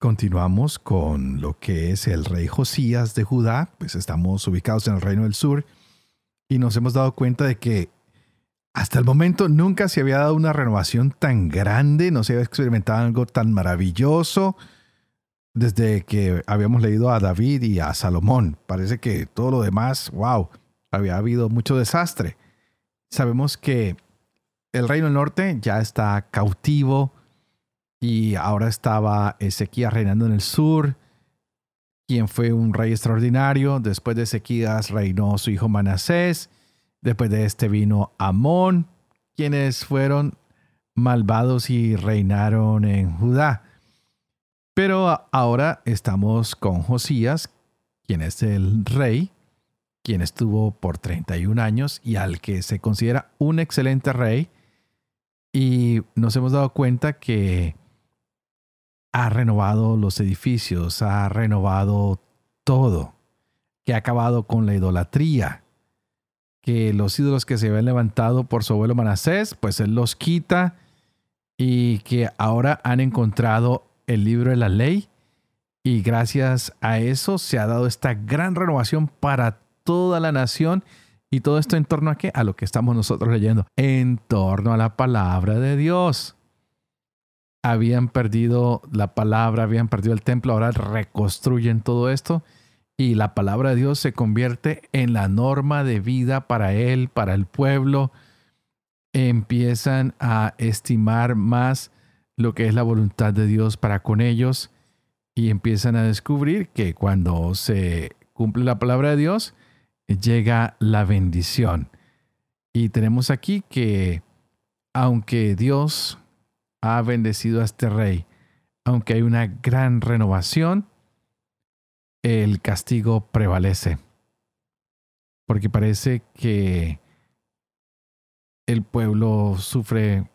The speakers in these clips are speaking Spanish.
Continuamos con lo que es el rey Josías de Judá, pues estamos ubicados en el reino del sur y nos hemos dado cuenta de que hasta el momento nunca se había dado una renovación tan grande, no se había experimentado algo tan maravilloso desde que habíamos leído a David y a Salomón. Parece que todo lo demás, wow, había habido mucho desastre. Sabemos que el reino del norte ya está cautivo y ahora estaba Ezequías reinando en el sur, quien fue un rey extraordinario. Después de Ezequías reinó su hijo Manasés. Después de este vino Amón, quienes fueron malvados y reinaron en Judá. Pero ahora estamos con Josías, quien es el rey, quien estuvo por 31 años y al que se considera un excelente rey. Y nos hemos dado cuenta que ha renovado los edificios, ha renovado todo, que ha acabado con la idolatría, que los ídolos que se habían levantado por su abuelo Manasés, pues él los quita y que ahora han encontrado el libro de la ley. Y gracias a eso se ha dado esta gran renovación para toda la nación y todo esto en torno a qué? A lo que estamos nosotros leyendo, en torno a la palabra de Dios habían perdido la palabra, habían perdido el templo, ahora reconstruyen todo esto y la palabra de Dios se convierte en la norma de vida para él, para el pueblo. Empiezan a estimar más lo que es la voluntad de Dios para con ellos y empiezan a descubrir que cuando se cumple la palabra de Dios, llega la bendición. Y tenemos aquí que aunque Dios ha bendecido a este rey. Aunque hay una gran renovación, el castigo prevalece. Porque parece que el pueblo sufre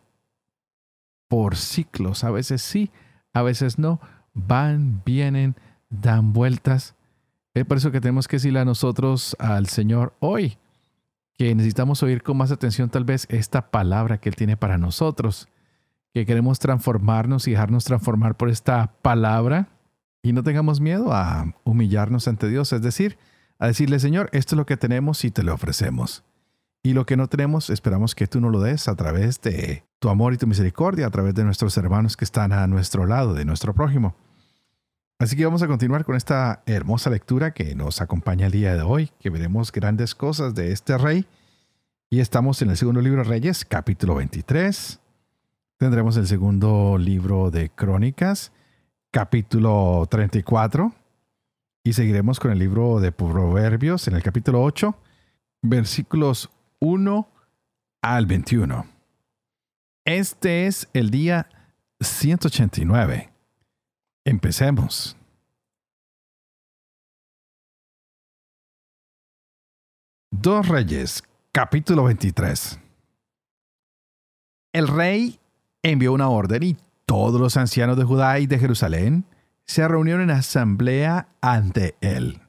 por ciclos. A veces sí, a veces no. Van, vienen, dan vueltas. Es por eso que tenemos que decirle a nosotros, al Señor, hoy, que necesitamos oír con más atención tal vez esta palabra que Él tiene para nosotros que queremos transformarnos y dejarnos transformar por esta palabra y no tengamos miedo a humillarnos ante Dios, es decir, a decirle, Señor, esto es lo que tenemos y te lo ofrecemos. Y lo que no tenemos, esperamos que tú nos lo des a través de tu amor y tu misericordia, a través de nuestros hermanos que están a nuestro lado, de nuestro prójimo. Así que vamos a continuar con esta hermosa lectura que nos acompaña el día de hoy, que veremos grandes cosas de este rey. Y estamos en el segundo libro de Reyes, capítulo 23. Tendremos el segundo libro de Crónicas, capítulo 34, y seguiremos con el libro de Proverbios en el capítulo 8, versículos 1 al 21. Este es el día 189. Empecemos. Dos Reyes, capítulo 23. El rey envió una orden y todos los ancianos de Judá y de Jerusalén se reunieron en asamblea ante él.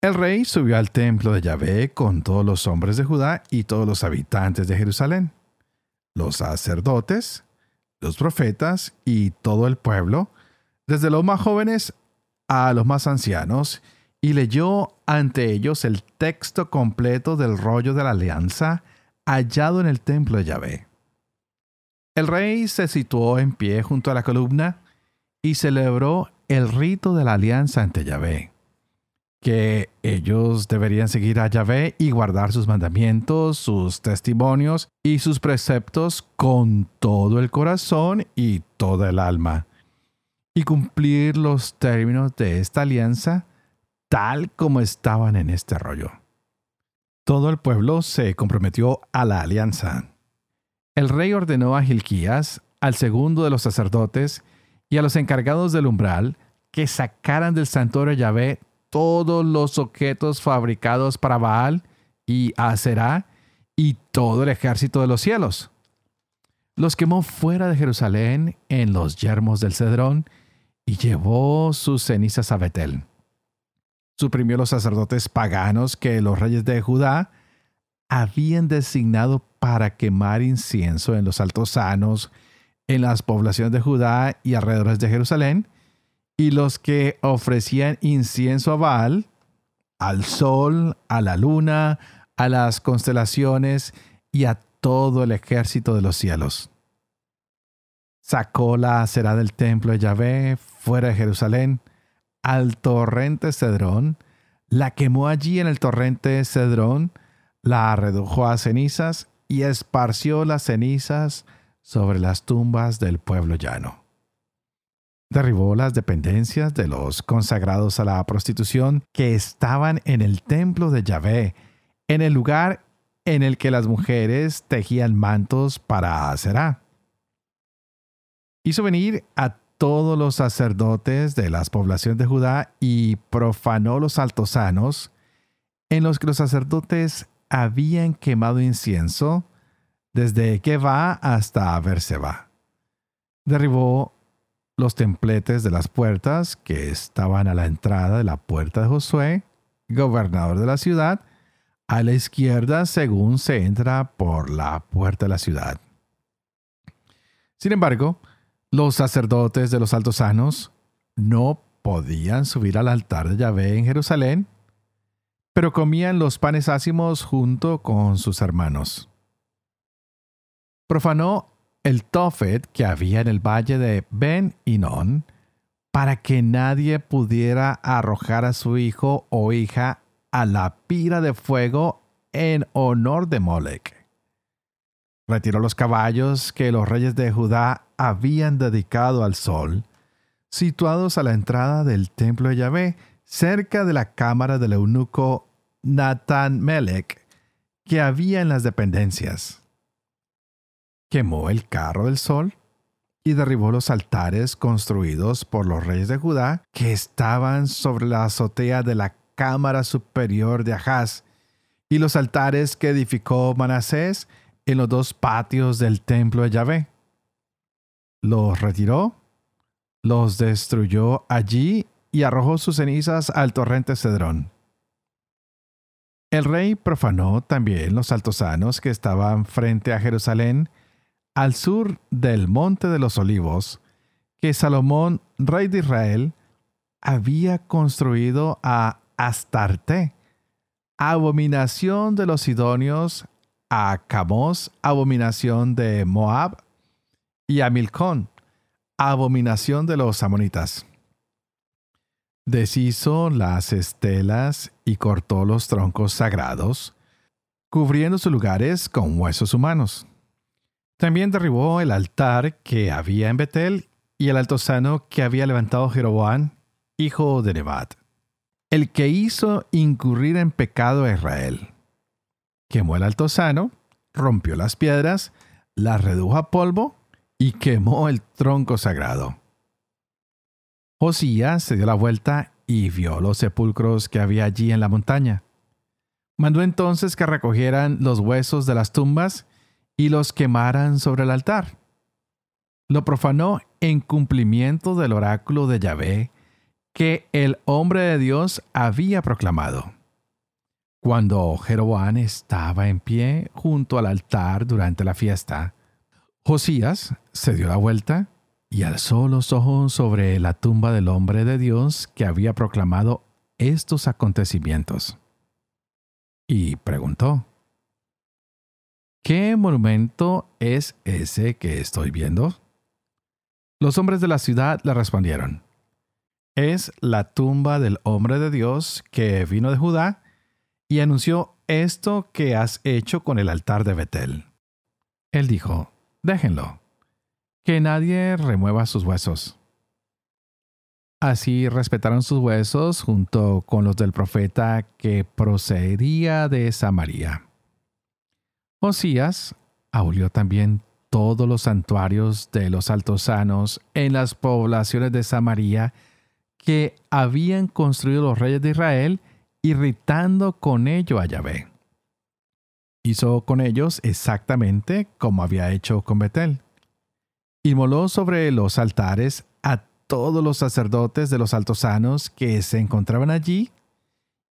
El rey subió al templo de Yahvé con todos los hombres de Judá y todos los habitantes de Jerusalén, los sacerdotes, los profetas y todo el pueblo, desde los más jóvenes a los más ancianos, y leyó ante ellos el texto completo del rollo de la alianza hallado en el templo de Yahvé. El rey se situó en pie junto a la columna y celebró el rito de la alianza ante Yahvé, que ellos deberían seguir a Yahvé y guardar sus mandamientos, sus testimonios y sus preceptos con todo el corazón y toda el alma, y cumplir los términos de esta alianza tal como estaban en este rollo. Todo el pueblo se comprometió a la alianza el rey ordenó a Gilquías, al segundo de los sacerdotes y a los encargados del umbral que sacaran del santuario de Yahvé todos los objetos fabricados para Baal y Aserá y todo el ejército de los cielos. Los quemó fuera de Jerusalén en los yermos del Cedrón y llevó sus cenizas a Betel. Suprimió los sacerdotes paganos que los reyes de Judá habían designado para quemar incienso en los altosanos, en las poblaciones de Judá y alrededores de Jerusalén, y los que ofrecían incienso a Baal, al sol, a la luna, a las constelaciones y a todo el ejército de los cielos. Sacó la acera del templo de Yahvé fuera de Jerusalén, al torrente Cedrón, la quemó allí en el torrente Cedrón, la redujo a cenizas y esparció las cenizas sobre las tumbas del pueblo llano. Derribó las dependencias de los consagrados a la prostitución que estaban en el templo de Yahvé, en el lugar en el que las mujeres tejían mantos para Aserá. Hizo venir a todos los sacerdotes de las poblaciones de Judá y profanó los altosanos, en los que los sacerdotes habían quemado incienso desde va hasta Berseba. Derribó los templetes de las puertas que estaban a la entrada de la puerta de Josué, gobernador de la ciudad, a la izquierda según se entra por la puerta de la ciudad. Sin embargo, los sacerdotes de los altosanos no podían subir al altar de Yahvé en Jerusalén, pero comían los panes ácimos junto con sus hermanos. Profanó el tofet que había en el valle de Ben Inon para que nadie pudiera arrojar a su hijo o hija a la pira de fuego en honor de Molech. Retiró los caballos que los reyes de Judá habían dedicado al sol, situados a la entrada del templo de Yahvé, cerca de la cámara del eunuco Nathan Melech, que había en las dependencias. Quemó el carro del sol y derribó los altares construidos por los reyes de Judá que estaban sobre la azotea de la cámara superior de Ahaz, y los altares que edificó Manasés en los dos patios del templo de Yahvé. Los retiró, los destruyó allí y arrojó sus cenizas al torrente Cedrón. El rey profanó también los altosanos que estaban frente a Jerusalén, al sur del monte de los olivos, que Salomón, rey de Israel, había construido a Astarte, abominación de los sidonios, a Camos, abominación de Moab, y a Milcón, abominación de los amonitas. Deshizo las estelas y cortó los troncos sagrados, cubriendo sus lugares con huesos humanos. También derribó el altar que había en Betel y el altozano que había levantado Jeroboam, hijo de Nebat el que hizo incurrir en pecado a Israel. Quemó el altozano, rompió las piedras, las redujo a polvo y quemó el tronco sagrado. Josías se dio la vuelta y vio los sepulcros que había allí en la montaña. Mandó entonces que recogieran los huesos de las tumbas y los quemaran sobre el altar. Lo profanó en cumplimiento del oráculo de Yahvé que el hombre de Dios había proclamado. Cuando Jeroboam estaba en pie junto al altar durante la fiesta, Josías se dio la vuelta y alzó los ojos sobre la tumba del hombre de Dios que había proclamado estos acontecimientos. Y preguntó, ¿qué monumento es ese que estoy viendo? Los hombres de la ciudad le respondieron, es la tumba del hombre de Dios que vino de Judá y anunció esto que has hecho con el altar de Betel. Él dijo, déjenlo, que nadie remueva sus huesos. Así respetaron sus huesos junto con los del profeta que procedía de Samaria. Osías abolió también todos los santuarios de los altosanos en las poblaciones de Samaria que habían construido los reyes de Israel, irritando con ello a Yahvé. Hizo con ellos exactamente como había hecho con Betel. Inmoló sobre los altares a todos los sacerdotes de los altosanos que se encontraban allí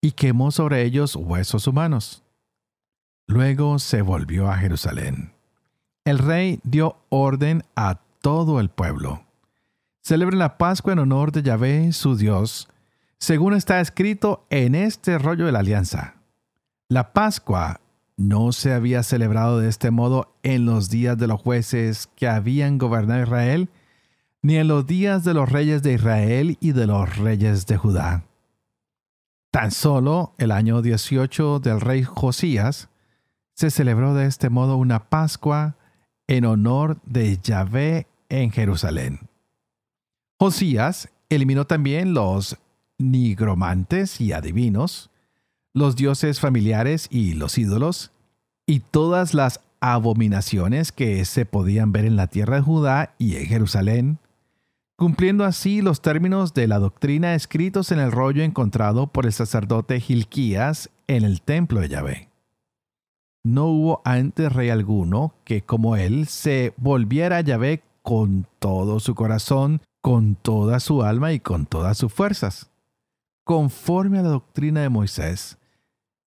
y quemó sobre ellos huesos humanos. Luego se volvió a Jerusalén. El rey dio orden a todo el pueblo. Celebren la Pascua en honor de Yahvé, su Dios, según está escrito en este rollo de la alianza. La Pascua no se había celebrado de este modo en los días de los jueces que habían gobernado Israel, ni en los días de los reyes de Israel y de los reyes de Judá. Tan solo el año 18 del rey Josías se celebró de este modo una Pascua en honor de Yahvé en Jerusalén. Josías eliminó también los nigromantes y adivinos, los dioses familiares y los ídolos, y todas las abominaciones que se podían ver en la tierra de Judá y en Jerusalén, cumpliendo así los términos de la doctrina escritos en el rollo encontrado por el sacerdote Gilquías en el templo de Yahvé. No hubo antes rey alguno que como él se volviera a Yahvé con todo su corazón, con toda su alma y con todas sus fuerzas, conforme a la doctrina de Moisés,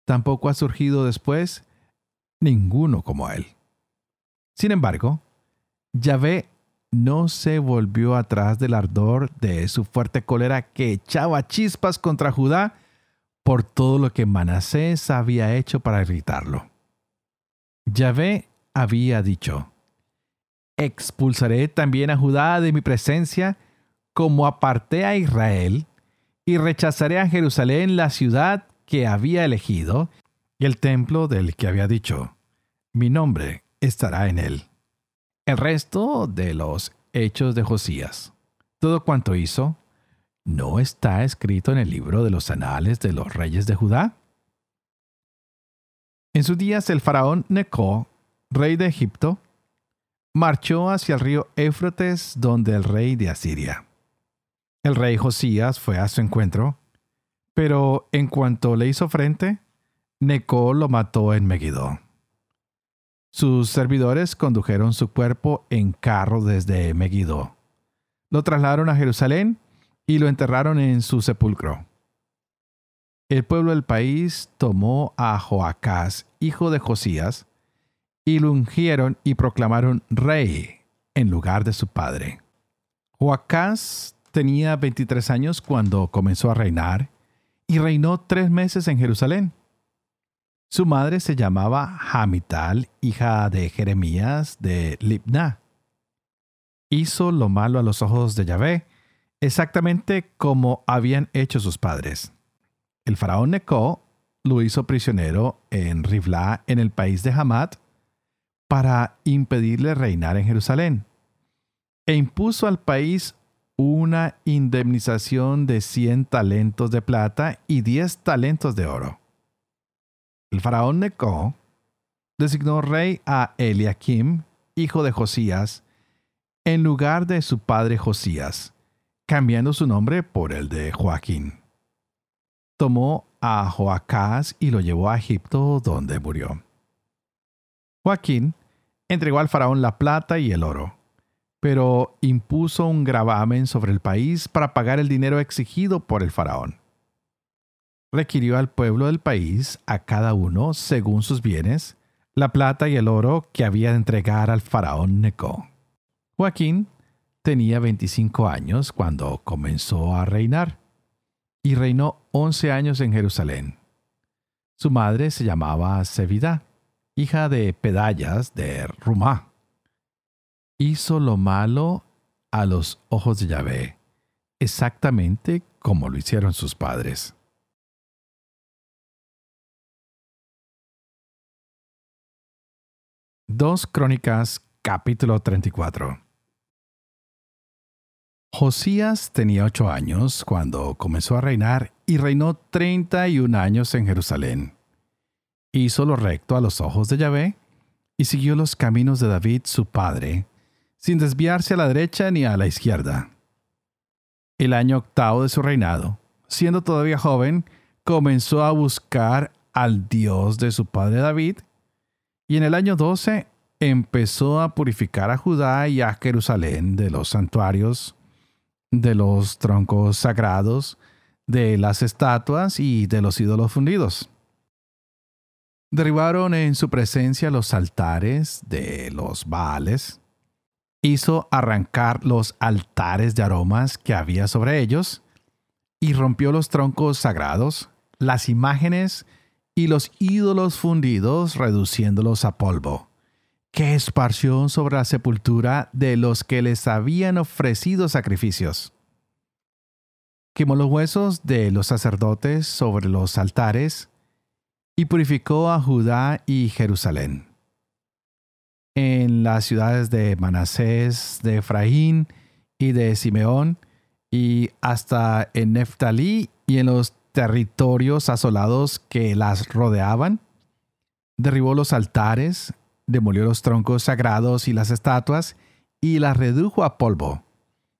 tampoco ha surgido después ninguno como él. Sin embargo, Yahvé no se volvió atrás del ardor de su fuerte cólera que echaba chispas contra Judá por todo lo que Manasés había hecho para irritarlo. Yahvé había dicho, expulsaré también a Judá de mi presencia como aparté a Israel, y rechazaré a Jerusalén la ciudad que había elegido y el templo del que había dicho, mi nombre estará en él. El resto de los hechos de Josías, todo cuanto hizo, ¿no está escrito en el libro de los anales de los reyes de Judá? En sus días el faraón Neco, rey de Egipto, marchó hacia el río Éufrates donde el rey de Asiria. El rey Josías fue a su encuentro pero en cuanto le hizo frente, Neco lo mató en Megiddo. Sus servidores condujeron su cuerpo en carro desde Megiddo. Lo trasladaron a Jerusalén y lo enterraron en su sepulcro. El pueblo del país tomó a Joacás, hijo de Josías, y lo ungieron y proclamaron rey en lugar de su padre. Joacás tenía 23 años cuando comenzó a reinar y reinó tres meses en Jerusalén. Su madre se llamaba Hamital, hija de Jeremías de Libna. Hizo lo malo a los ojos de Yahvé, exactamente como habían hecho sus padres. El faraón Neco lo hizo prisionero en Rivla, en el país de Hamat, para impedirle reinar en Jerusalén, e impuso al país una indemnización de 100 talentos de plata y 10 talentos de oro. El faraón Neco designó rey a Eliakim, hijo de Josías, en lugar de su padre Josías, cambiando su nombre por el de Joaquín. Tomó a Joacás y lo llevó a Egipto, donde murió. Joaquín entregó al faraón la plata y el oro pero impuso un gravamen sobre el país para pagar el dinero exigido por el faraón. Requirió al pueblo del país, a cada uno, según sus bienes, la plata y el oro que había de entregar al faraón Neco. Joaquín tenía 25 años cuando comenzó a reinar y reinó 11 años en Jerusalén. Su madre se llamaba Sevida, hija de Pedallas de Rumá hizo lo malo a los ojos de Yahvé, exactamente como lo hicieron sus padres. Dos Crónicas capítulo 34 Josías tenía ocho años cuando comenzó a reinar y reinó treinta y un años en Jerusalén. Hizo lo recto a los ojos de Yahvé y siguió los caminos de David su padre, sin desviarse a la derecha ni a la izquierda. el año octavo de su reinado, siendo todavía joven, comenzó a buscar al Dios de su padre David, y en el año 12 empezó a purificar a Judá y a Jerusalén de los santuarios, de los troncos sagrados, de las estatuas y de los ídolos fundidos. Derribaron en su presencia los altares de los Baales, hizo arrancar los altares de aromas que había sobre ellos, y rompió los troncos sagrados, las imágenes y los ídolos fundidos, reduciéndolos a polvo, que esparció sobre la sepultura de los que les habían ofrecido sacrificios. Quemó los huesos de los sacerdotes sobre los altares y purificó a Judá y Jerusalén en las ciudades de Manasés, de Efraín y de Simeón, y hasta en Neftalí y en los territorios asolados que las rodeaban. Derribó los altares, demolió los troncos sagrados y las estatuas, y las redujo a polvo,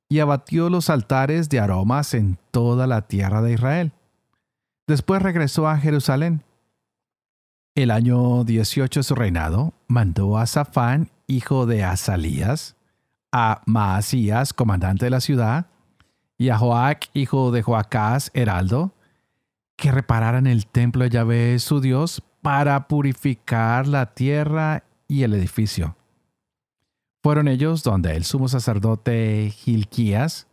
y abatió los altares de aromas en toda la tierra de Israel. Después regresó a Jerusalén el año 18 de su reinado, mandó a Safán, hijo de Asalías, a Maasías, comandante de la ciudad, y a Joac, hijo de Joacás, heraldo, que repararan el templo de Yahvé, su Dios, para purificar la tierra y el edificio. Fueron ellos donde el sumo sacerdote Gilquías,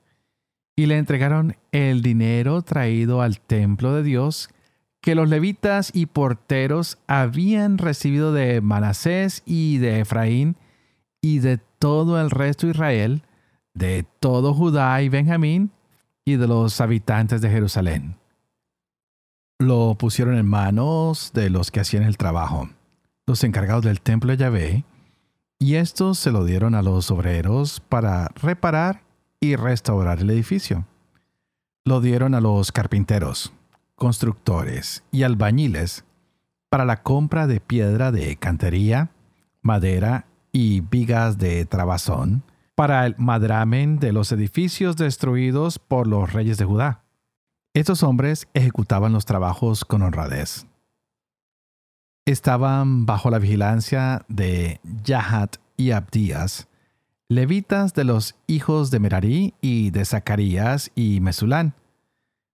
y le entregaron el dinero traído al templo de Dios que los levitas y porteros habían recibido de Manasés y de Efraín y de todo el resto de Israel, de todo Judá y Benjamín y de los habitantes de Jerusalén. Lo pusieron en manos de los que hacían el trabajo, los encargados del templo de Yahvé, y estos se lo dieron a los obreros para reparar y restaurar el edificio. Lo dieron a los carpinteros constructores y albañiles para la compra de piedra de cantería, madera y vigas de trabazón para el madramen de los edificios destruidos por los reyes de Judá. Estos hombres ejecutaban los trabajos con honradez. Estaban bajo la vigilancia de Yahat y Abdías, levitas de los hijos de Merarí y de Zacarías y Mesulán,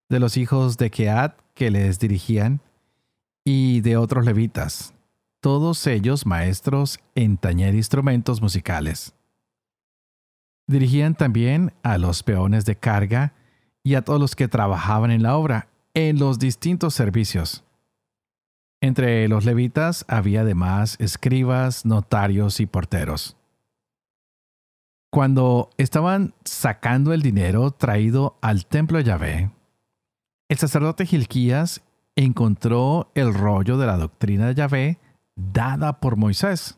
de los hijos de Keat que les dirigían, y de otros levitas, todos ellos maestros en tañer instrumentos musicales. Dirigían también a los peones de carga y a todos los que trabajaban en la obra, en los distintos servicios. Entre los levitas había además escribas, notarios y porteros. Cuando estaban sacando el dinero traído al templo de Yahvé, el sacerdote Gilquías encontró el rollo de la doctrina de Yahvé dada por Moisés.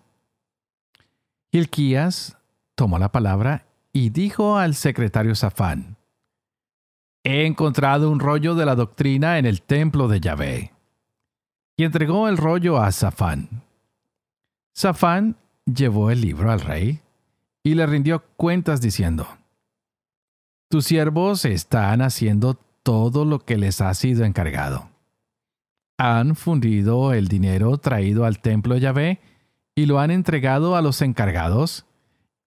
Gilquías tomó la palabra y dijo al secretario Safán, He encontrado un rollo de la doctrina en el templo de Yahvé. Y entregó el rollo a Safán. Safán llevó el libro al rey y le rindió cuentas diciendo, Tus siervos están haciendo todo lo que les ha sido encargado. Han fundido el dinero traído al templo de Yahvé y lo han entregado a los encargados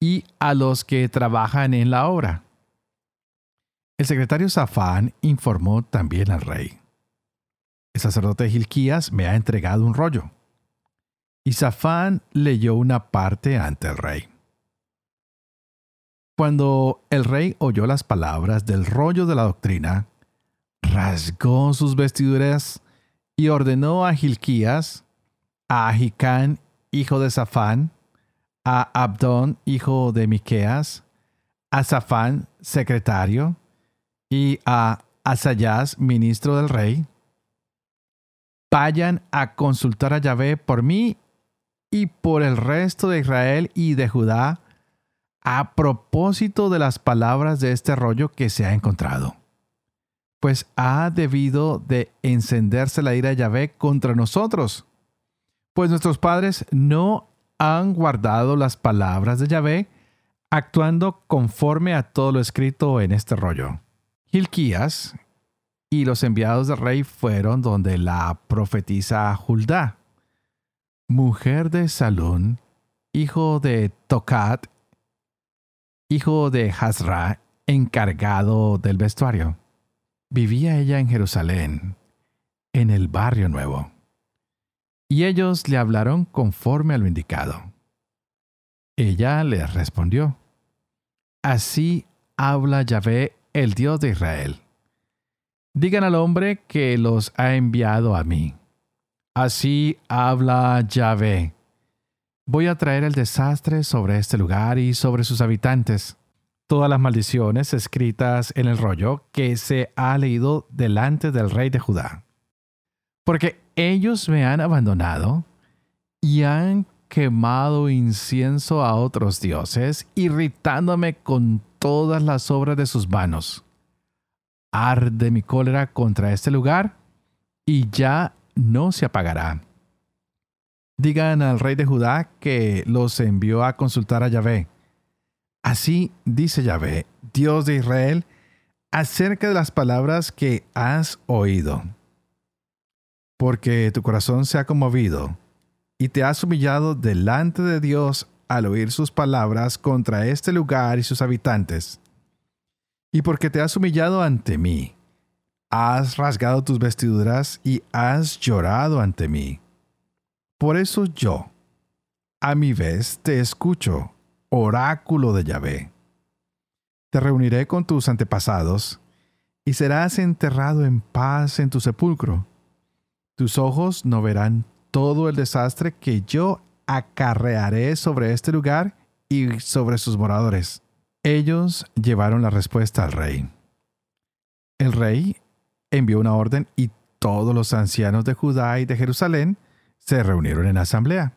y a los que trabajan en la obra. El secretario Safán informó también al rey. El sacerdote Gilquías me ha entregado un rollo. Y Safán leyó una parte ante el rey. Cuando el rey oyó las palabras del rollo de la doctrina, rasgó sus vestiduras y ordenó a Gilquías, a Ahicán, hijo de Safán, a Abdón, hijo de Miqueas, a Safán, secretario, y a Asayas, ministro del rey, vayan a consultar a Yahvé por mí y por el resto de Israel y de Judá a propósito de las palabras de este rollo que se ha encontrado pues ha debido de encenderse la ira de Yahvé contra nosotros, pues nuestros padres no han guardado las palabras de Yahvé, actuando conforme a todo lo escrito en este rollo. Hilquías y los enviados del rey fueron donde la profetisa Huldá, mujer de Salún, hijo de Tocat, hijo de Hazra, encargado del vestuario. Vivía ella en Jerusalén, en el barrio nuevo. Y ellos le hablaron conforme a lo indicado. Ella les respondió, Así habla Yahvé, el Dios de Israel. Digan al hombre que los ha enviado a mí. Así habla Yahvé. Voy a traer el desastre sobre este lugar y sobre sus habitantes todas las maldiciones escritas en el rollo que se ha leído delante del rey de Judá. Porque ellos me han abandonado y han quemado incienso a otros dioses, irritándome con todas las obras de sus manos. Arde mi cólera contra este lugar y ya no se apagará. Digan al rey de Judá que los envió a consultar a Yahvé Así dice Yahvé, Dios de Israel, acerca de las palabras que has oído. Porque tu corazón se ha conmovido y te has humillado delante de Dios al oír sus palabras contra este lugar y sus habitantes. Y porque te has humillado ante mí, has rasgado tus vestiduras y has llorado ante mí. Por eso yo, a mi vez, te escucho oráculo de Yahvé. Te reuniré con tus antepasados, y serás enterrado en paz en tu sepulcro. Tus ojos no verán todo el desastre que yo acarrearé sobre este lugar y sobre sus moradores. Ellos llevaron la respuesta al rey. El rey envió una orden y todos los ancianos de Judá y de Jerusalén se reunieron en asamblea.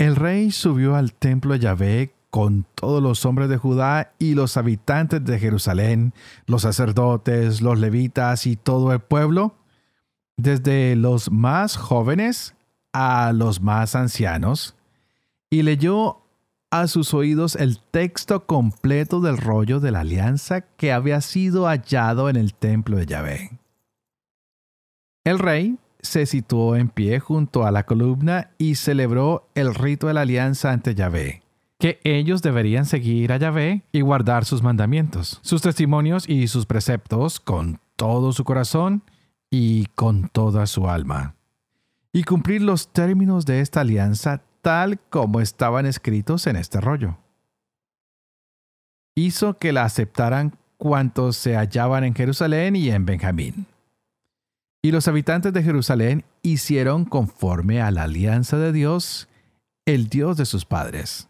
El rey subió al templo de Yahvé con todos los hombres de Judá y los habitantes de Jerusalén, los sacerdotes, los levitas y todo el pueblo, desde los más jóvenes a los más ancianos, y leyó a sus oídos el texto completo del rollo de la alianza que había sido hallado en el templo de Yahvé. El rey se situó en pie junto a la columna y celebró el rito de la alianza ante Yahvé, que ellos deberían seguir a Yahvé y guardar sus mandamientos, sus testimonios y sus preceptos con todo su corazón y con toda su alma, y cumplir los términos de esta alianza tal como estaban escritos en este rollo. Hizo que la aceptaran cuantos se hallaban en Jerusalén y en Benjamín y los habitantes de Jerusalén hicieron conforme a la alianza de Dios, el Dios de sus padres.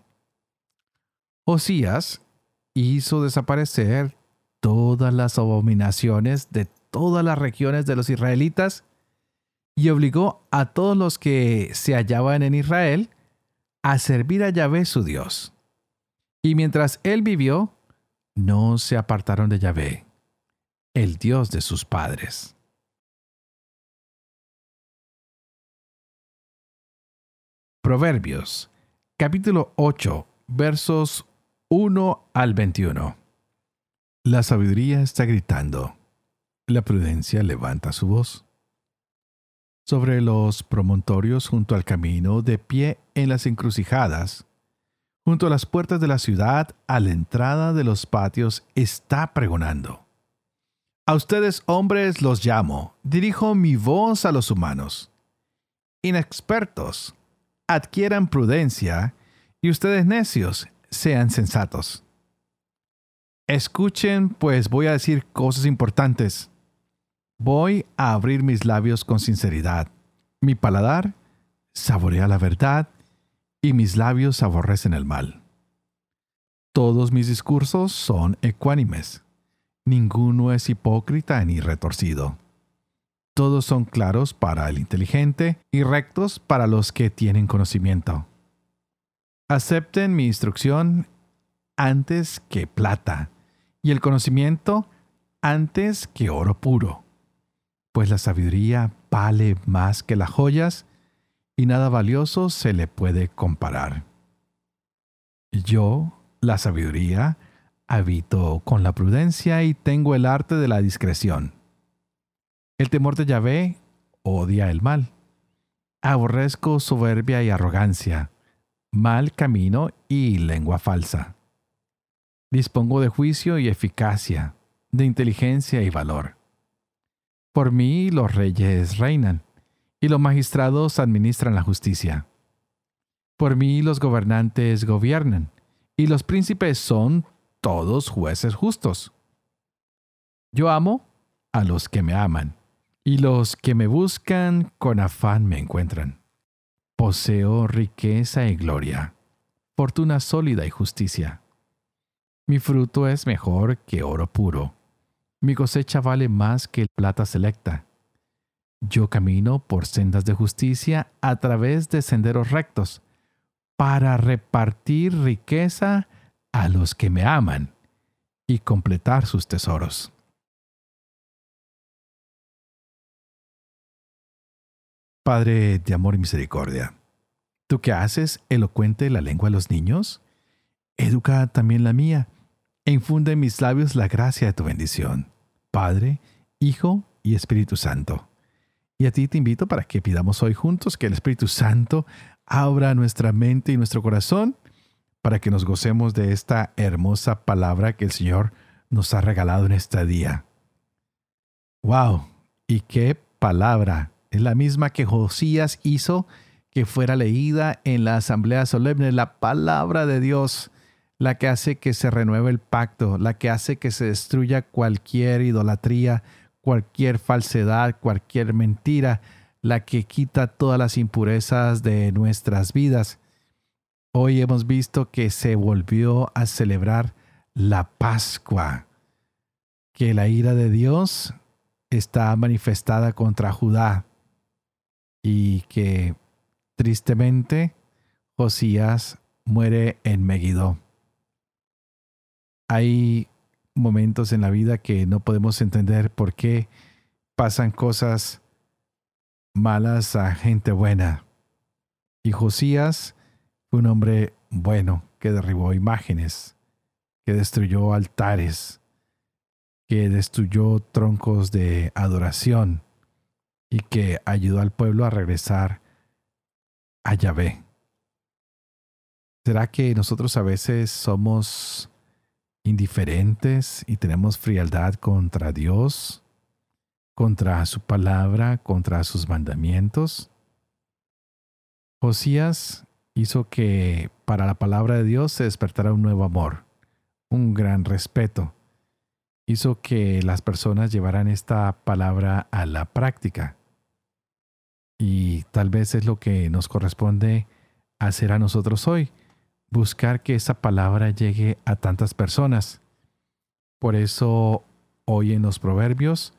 Osías hizo desaparecer todas las abominaciones de todas las regiones de los israelitas y obligó a todos los que se hallaban en Israel a servir a Yahvé su Dios. Y mientras él vivió, no se apartaron de Yahvé, el Dios de sus padres. Proverbios, capítulo 8, versos 1 al 21. La sabiduría está gritando, la prudencia levanta su voz. Sobre los promontorios junto al camino, de pie en las encrucijadas, junto a las puertas de la ciudad, a la entrada de los patios, está pregonando. A ustedes hombres los llamo, dirijo mi voz a los humanos. Inexpertos, adquieran prudencia, y ustedes necios, sean sensatos. Escuchen, pues voy a decir cosas importantes. Voy a abrir mis labios con sinceridad. Mi paladar saborea la verdad y mis labios aborrecen el mal. Todos mis discursos son ecuánimes. Ninguno es hipócrita ni retorcido. Todos son claros para el inteligente y rectos para los que tienen conocimiento. Acepten mi instrucción antes que plata y el conocimiento antes que oro puro, pues la sabiduría vale más que las joyas y nada valioso se le puede comparar. Yo, la sabiduría, habito con la prudencia y tengo el arte de la discreción. El temor de Yahvé odia el mal. Aborrezco soberbia y arrogancia, mal camino y lengua falsa. Dispongo de juicio y eficacia, de inteligencia y valor. Por mí los reyes reinan, y los magistrados administran la justicia. Por mí los gobernantes gobiernan, y los príncipes son todos jueces justos. Yo amo a los que me aman y los que me buscan con afán me encuentran. Poseo riqueza y gloria, fortuna sólida y justicia. Mi fruto es mejor que oro puro. Mi cosecha vale más que plata selecta. Yo camino por sendas de justicia a través de senderos rectos, para repartir riqueza a los que me aman y completar sus tesoros. Padre de amor y misericordia, tú que haces elocuente la lengua de los niños, educa también la mía e infunde en mis labios la gracia de tu bendición. Padre, Hijo y Espíritu Santo. Y a ti te invito para que pidamos hoy juntos que el Espíritu Santo abra nuestra mente y nuestro corazón para que nos gocemos de esta hermosa palabra que el Señor nos ha regalado en este día. ¡Wow! ¿Y qué palabra? Es la misma que Josías hizo que fuera leída en la asamblea solemne, la palabra de Dios, la que hace que se renueve el pacto, la que hace que se destruya cualquier idolatría, cualquier falsedad, cualquier mentira, la que quita todas las impurezas de nuestras vidas. Hoy hemos visto que se volvió a celebrar la Pascua, que la ira de Dios está manifestada contra Judá y que tristemente Josías muere en Megiddo. Hay momentos en la vida que no podemos entender por qué pasan cosas malas a gente buena. Y Josías fue un hombre bueno que derribó imágenes, que destruyó altares, que destruyó troncos de adoración y que ayudó al pueblo a regresar a Yahvé. ¿Será que nosotros a veces somos indiferentes y tenemos frialdad contra Dios, contra su palabra, contra sus mandamientos? Josías hizo que para la palabra de Dios se despertara un nuevo amor, un gran respeto. Hizo que las personas llevaran esta palabra a la práctica. Y tal vez es lo que nos corresponde hacer a nosotros hoy, buscar que esa palabra llegue a tantas personas. Por eso hoy en los proverbios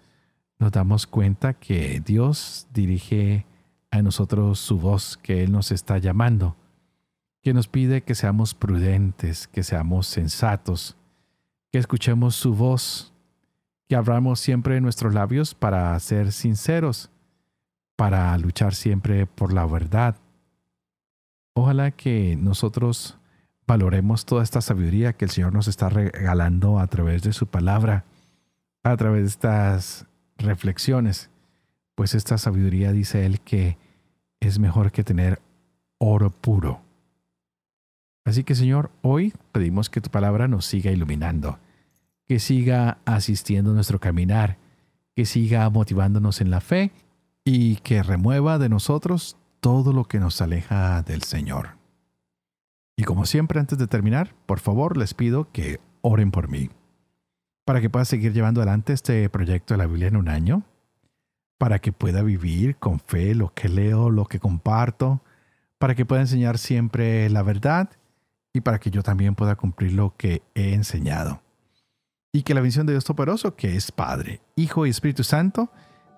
nos damos cuenta que Dios dirige a nosotros su voz, que Él nos está llamando, que nos pide que seamos prudentes, que seamos sensatos, que escuchemos su voz, que abramos siempre nuestros labios para ser sinceros, para luchar siempre por la verdad. Ojalá que nosotros valoremos toda esta sabiduría que el Señor nos está regalando a través de su palabra, a través de estas reflexiones, pues esta sabiduría dice Él que es mejor que tener oro puro. Así que Señor, hoy pedimos que tu palabra nos siga iluminando, que siga asistiendo nuestro caminar, que siga motivándonos en la fe y que remueva de nosotros todo lo que nos aleja del Señor. Y como siempre, antes de terminar, por favor les pido que oren por mí, para que pueda seguir llevando adelante este proyecto de la Biblia en un año, para que pueda vivir con fe lo que leo, lo que comparto, para que pueda enseñar siempre la verdad y para que yo también pueda cumplir lo que he enseñado. Y que la bendición de Dios Todopoderoso, que es Padre, Hijo y Espíritu Santo,